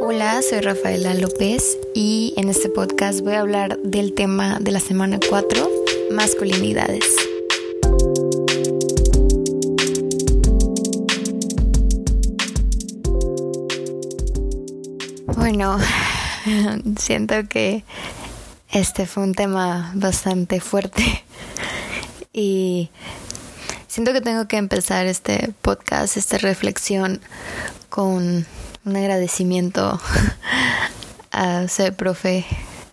Hola, soy Rafaela López y en este podcast voy a hablar del tema de la semana 4, masculinidades. Bueno, siento que este fue un tema bastante fuerte y siento que tengo que empezar este podcast, esta reflexión con un agradecimiento a ser profe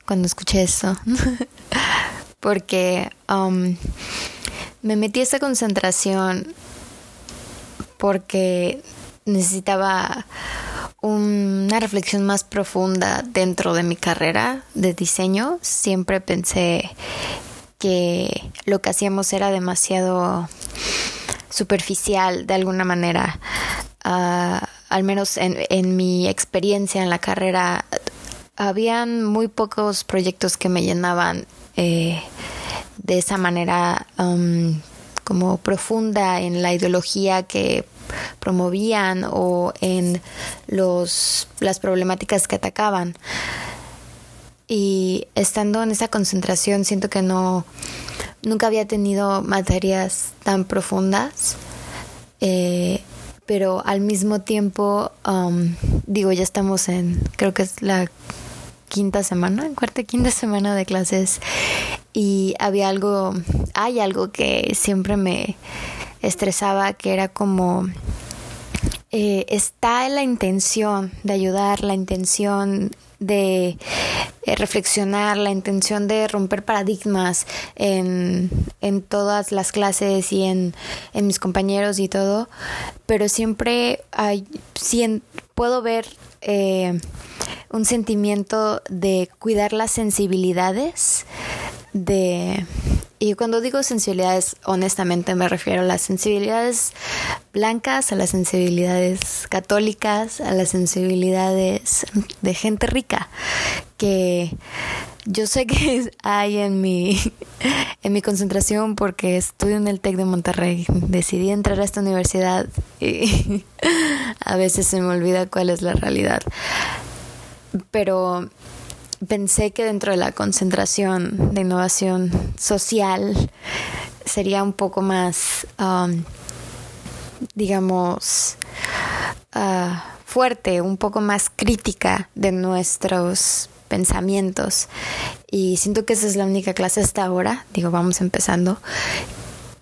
cuando escuché eso. Porque um, me metí a esta concentración porque necesitaba una reflexión más profunda dentro de mi carrera de diseño. Siempre pensé que lo que hacíamos era demasiado superficial de alguna manera. Uh, al menos en, en mi experiencia en la carrera, habían muy pocos proyectos que me llenaban eh, de esa manera um, como profunda en la ideología que promovían o en los, las problemáticas que atacaban. Y estando en esa concentración siento que no nunca había tenido materias tan profundas. Eh, pero al mismo tiempo, um, digo, ya estamos en, creo que es la quinta semana, cuarta, quinta semana de clases y había algo, hay algo que siempre me estresaba, que era como, eh, está la intención de ayudar, la intención de eh, reflexionar, la intención de romper paradigmas en, en todas las clases y en, en, mis compañeros y todo, pero siempre hay, puedo ver eh, un sentimiento de cuidar las sensibilidades de y cuando digo sensibilidades, honestamente me refiero a las sensibilidades blancas, a las sensibilidades católicas, a las sensibilidades de gente rica, que yo sé que hay en mi, en mi concentración porque estudio en el TEC de Monterrey. Decidí entrar a esta universidad y a veces se me olvida cuál es la realidad. Pero pensé que dentro de la concentración de innovación social sería un poco más, um, digamos, uh, fuerte, un poco más crítica de nuestros pensamientos. Y siento que esa es la única clase hasta ahora, digo, vamos empezando,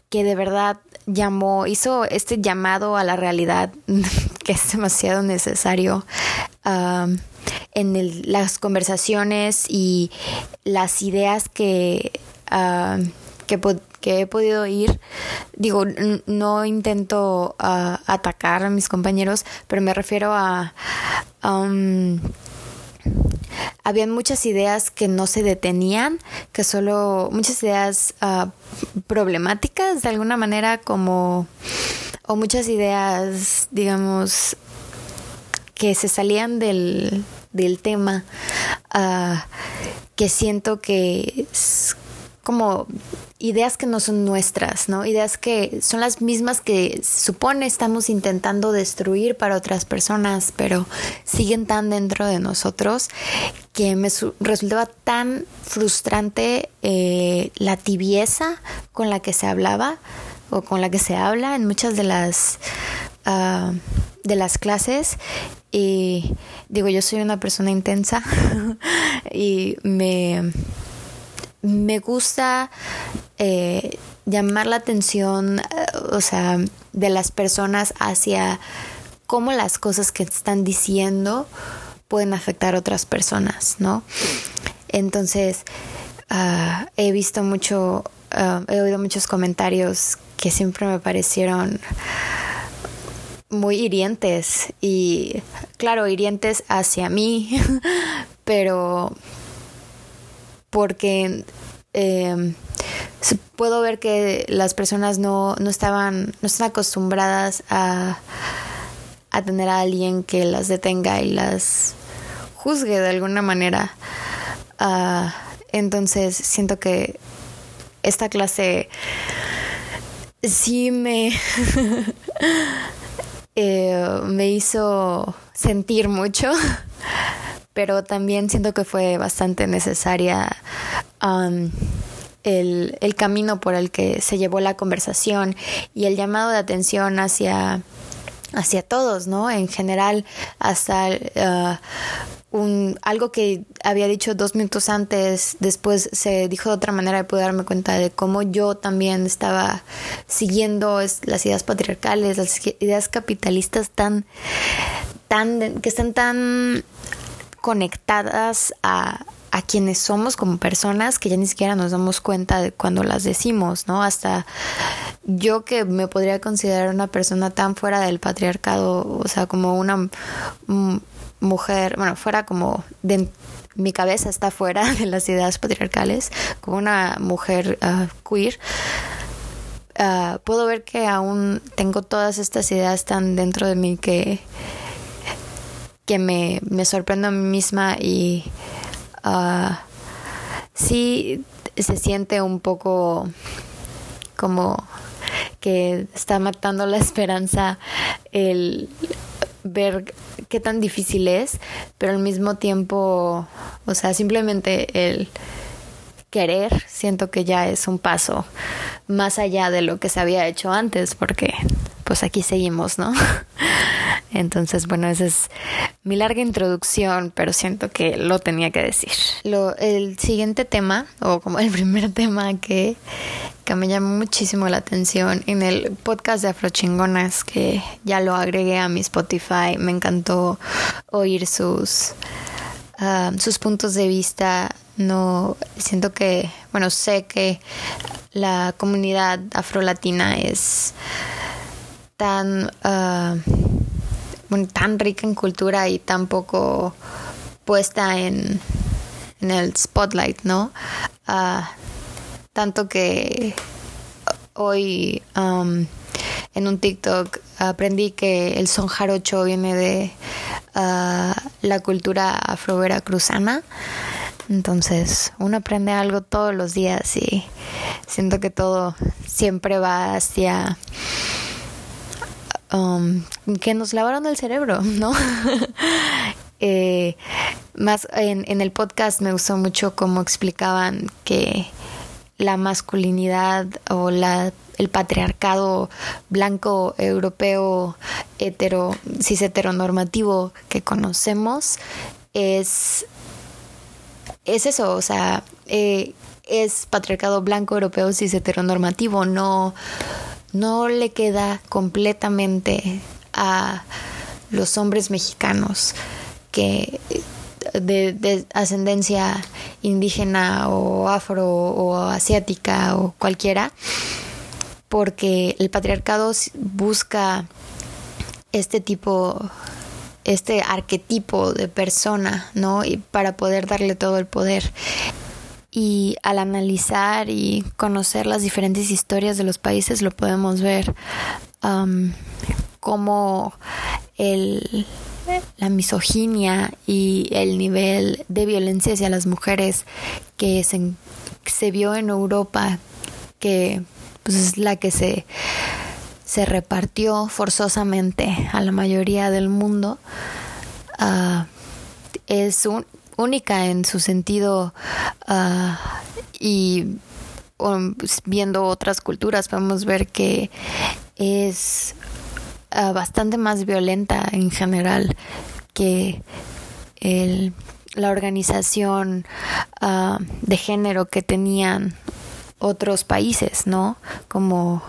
que de verdad llamó, hizo este llamado a la realidad que es demasiado necesario. Um, en las conversaciones y las ideas que, uh, que, he podido oír. Digo, no intento uh, atacar a mis compañeros, pero me refiero a... Um, habían muchas ideas que no se detenían, que solo muchas ideas uh, problemáticas de alguna manera como o muchas ideas digamos que se salían del, del tema ah, que siento que es como ideas que no son nuestras, ¿no? Ideas que son las mismas que supone estamos intentando destruir para otras personas, pero siguen tan dentro de nosotros que me resultaba tan frustrante eh, la tibieza con la que se hablaba o con la que se habla en muchas de las uh, de las clases y digo yo soy una persona intensa y me me gusta eh, llamar la atención eh, o sea de las personas hacia cómo las cosas que están diciendo pueden afectar a otras personas no entonces uh, he visto mucho uh, he oído muchos comentarios que siempre me parecieron muy hirientes y claro, hirientes hacia mí, pero porque eh, puedo ver que las personas no, no estaban, no están acostumbradas a, a tener a alguien que las detenga y las juzgue de alguna manera. Uh, entonces siento que esta clase sí me Eh, me hizo sentir mucho, pero también siento que fue bastante necesaria um, el, el, camino por el que se llevó la conversación y el llamado de atención hacia, hacia todos, ¿no? En general, hasta uh, un, algo que había dicho dos minutos antes, después se dijo de otra manera y pude darme cuenta de cómo yo también estaba siguiendo las ideas patriarcales, las ideas capitalistas tan, tan, que están tan conectadas a, a quienes somos como personas que ya ni siquiera nos damos cuenta de cuando las decimos, ¿no? Hasta yo que me podría considerar una persona tan fuera del patriarcado, o sea, como una mujer, bueno, fuera como de mi cabeza está fuera de las ideas patriarcales, como una mujer uh, queer. Uh, puedo ver que aún tengo todas estas ideas tan dentro de mí que, que me, me sorprendo a mí misma y uh, sí se siente un poco como que está matando la esperanza el ver qué tan difícil es, pero al mismo tiempo, o sea, simplemente el querer, siento que ya es un paso más allá de lo que se había hecho antes, porque pues aquí seguimos, ¿no? Entonces, bueno, esa es mi larga introducción, pero siento que lo tenía que decir. El siguiente tema, o como el primer tema que, que me llamó muchísimo la atención en el podcast de Afrochingonas, que ya lo agregué a mi Spotify, me encantó oír sus, uh, sus puntos de vista. No siento que, bueno, sé que la comunidad afrolatina es tan uh, tan rica en cultura y tan poco puesta en, en el spotlight, ¿no? Uh, tanto que hoy um, en un TikTok aprendí que el son jarocho viene de uh, la cultura afro-veracruzana. Entonces, uno aprende algo todos los días y siento que todo siempre va hacia Um, que nos lavaron el cerebro, ¿no? eh, más en, el podcast me gustó mucho cómo explicaban que la masculinidad o la el patriarcado blanco europeo hetero cis heteronormativo que conocemos es es eso o sea eh, es patriarcado blanco europeo cis heteronormativo no no le queda completamente a los hombres mexicanos que de, ascendencia indígena o afro o asiática o cualquiera, porque el patriarcado busca este tipo, este arquetipo de persona, ¿no? Y para poder darle todo el poder y al analizar y conocer las diferentes historias de los países lo podemos ver um, como el, la misoginia y el nivel de violencia hacia las mujeres que se, vio en Europa, que pues, es la que se, se repartió forzosamente a la mayoría del mundo, uh, es un, única en su sentido uh, y um, pues, viendo otras culturas podemos ver que es uh, bastante más violenta en general que el, la organización uh, de género que tenían otros países, ¿no? Como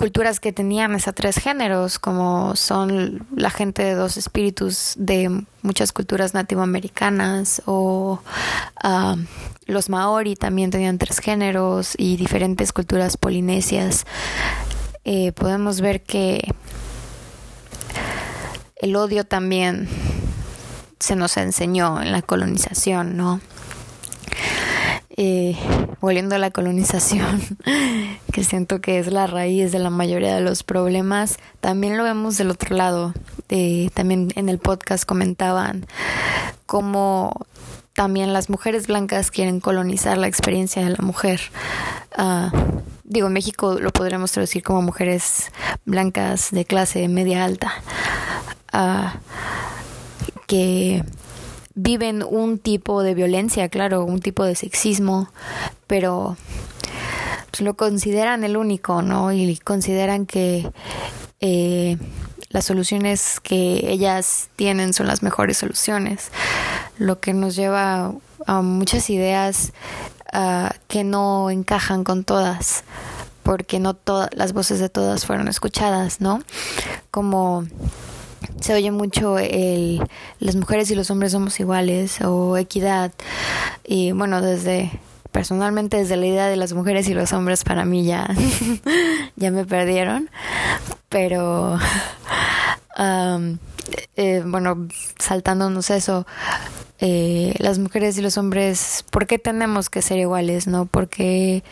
culturas que tenían esos tres géneros, como son la gente de dos espíritus de muchas culturas nativoamericanas o ah, los maori también tenían tres géneros y diferentes culturas polinesias. Eh, podemos ver que el odio también se nos enseñó en la colonización, ¿no? Volviendo a la colonización, que siento que es la raíz de la mayoría de los problemas, también lo vemos del otro lado. Eh, también en el podcast comentaban cómo también las mujeres blancas quieren colonizar la experiencia de la mujer. Uh, digo, en México lo podremos traducir como mujeres blancas de clase media alta. ah, que viven un tipo de violencia, claro, un tipo de sexismo, pero pues, lo consideran el único, ¿no? Y consideran que eh, las soluciones que ellas tienen son las mejores soluciones, lo que nos lleva a muchas ideas uh, que no encajan con todas, porque no todas las voces de todas fueron escuchadas, ¿no? Como se oye mucho el las mujeres y los hombres somos iguales o equidad y bueno desde personalmente desde la idea de las mujeres y los hombres para mí ya ya me perdieron pero eh, bueno, saltándonos eso, eh, las mujeres y los hombres, ¿por qué tenemos que ser iguales, no? Porque,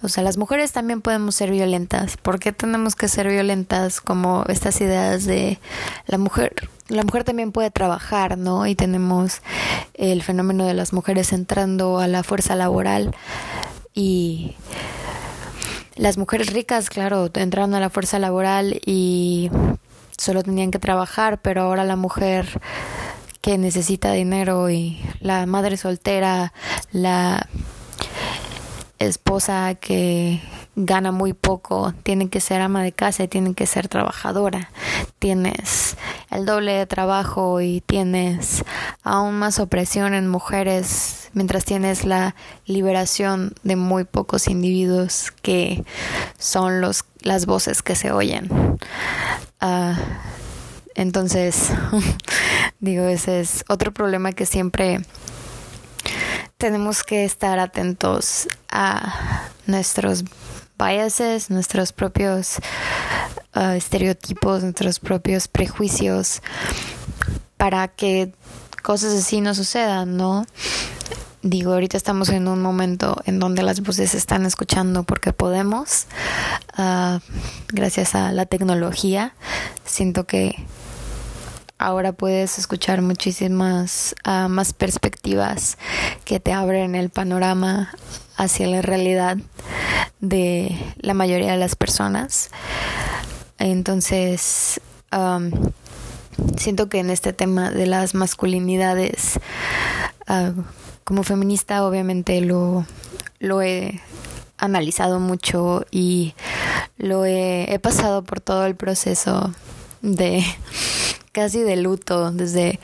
o sea, las mujeres también podemos ser violentas. ¿Por qué tenemos que ser violentas como estas ideas de la mujer? La mujer también puede trabajar, ¿no? Y tenemos el fenómeno de las mujeres entrando a la fuerza laboral y las mujeres ricas, claro, entraron a la fuerza laboral y solo tenían que trabajar, pero ahora la mujer que necesita dinero y la madre soltera, la esposa que gana muy poco, tiene que ser ama de casa y tiene que ser trabajadora. Tienes el doble de trabajo y tienes aún más opresión en mujeres mientras tienes la liberación de muy pocos individuos que son los las voces que se oyen. Uh, entonces, digo, ese es otro problema que siempre tenemos que estar atentos a nuestros biases, nuestros propios uh, estereotipos, nuestros propios prejuicios, para que cosas así no sucedan, ¿no? Digo, ahorita estamos en un momento en donde las voces están escuchando porque podemos, uh, gracias a la tecnología. Siento que ahora puedes escuchar muchísimas uh, más perspectivas que te abren el panorama hacia la realidad de la mayoría de las personas. Entonces, siento que en este tema de las masculinidades, uh, como feminista obviamente lo, lo he analizado mucho y lo he pasado por todo el proceso de casi de luto, desde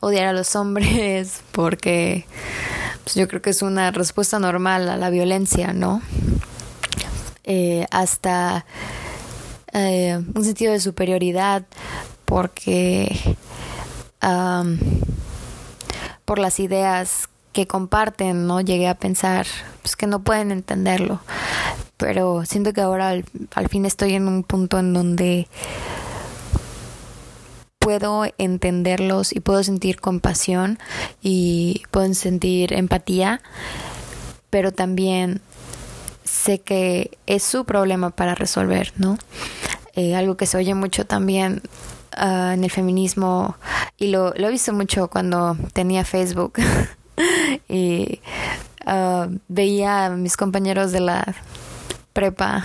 odiar a los hombres, porque pues, yo creo que es una respuesta normal a la violencia, ¿no? Eh, hasta eh, un sentido de superioridad, porque por las ideas que comparten, ¿no? Llegué a pensar pues, que no pueden entenderlo. Pero siento que ahora al, fin estoy en un punto en donde puedo entenderlos y puedo sentir compasión y puedo sentir empatía, pero también sé que es su problema para resolver, ¿no? Eh, algo que se oye mucho también Ah, en el feminismo y lo, lo visto mucho cuando tenía Facebook y uh, veía a mis compañeros de la prepa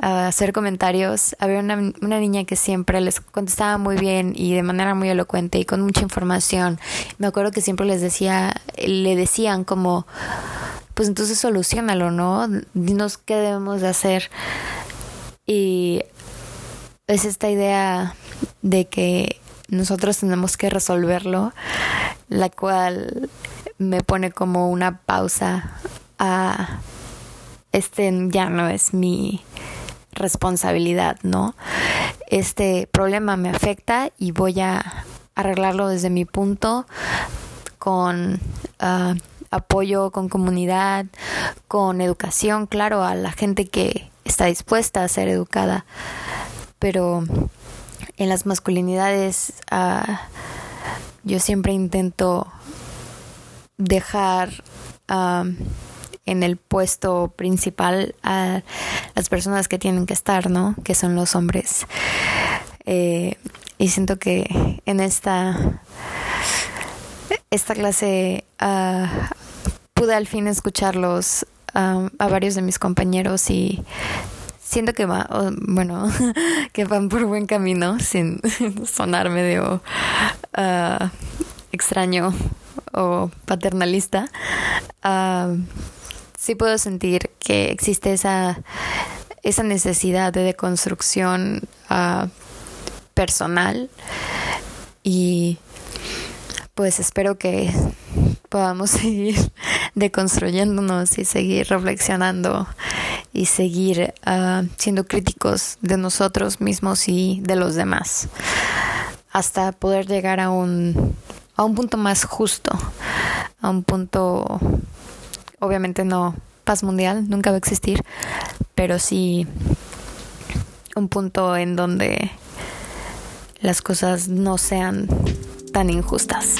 hacer comentarios. Había una, una, niña que siempre les contestaba muy bien y de manera muy elocuente y con mucha información. Me acuerdo que siempre les decía, le decían como, pues entonces solucionalo, ¿no? Dinos qué debemos de hacer. Y es esta idea de que nosotros tenemos que resolverlo, la cual me pone como una pausa a este ya no es mi responsabilidad, ¿no? Este problema me afecta y voy a arreglarlo desde mi punto con ah, apoyo, con comunidad, con educación, claro, a la gente que está dispuesta a ser educada pero en las masculinidades uh, yo siempre intento dejar um, en el puesto principal a las personas que tienen que estar, ¿no? Que son los hombres. Eh, y siento que en esta esta clase uh, pude al fin escucharlos uh, a varios de mis compañeros y siento que va, bueno, que van por buen camino sin sonar medio ah, extraño o paternalista. Uh, sí puedo sentir que existe esa, esa necesidad de deconstrucción uh, personal y pues espero que podamos seguir deconstruyéndonos y seguir reflexionando y seguir uh, siendo críticos de nosotros mismos y de los demás hasta poder llegar a un a un punto más justo a un punto obviamente no paz mundial nunca va a existir pero sí un punto en donde las cosas no sean tan injustas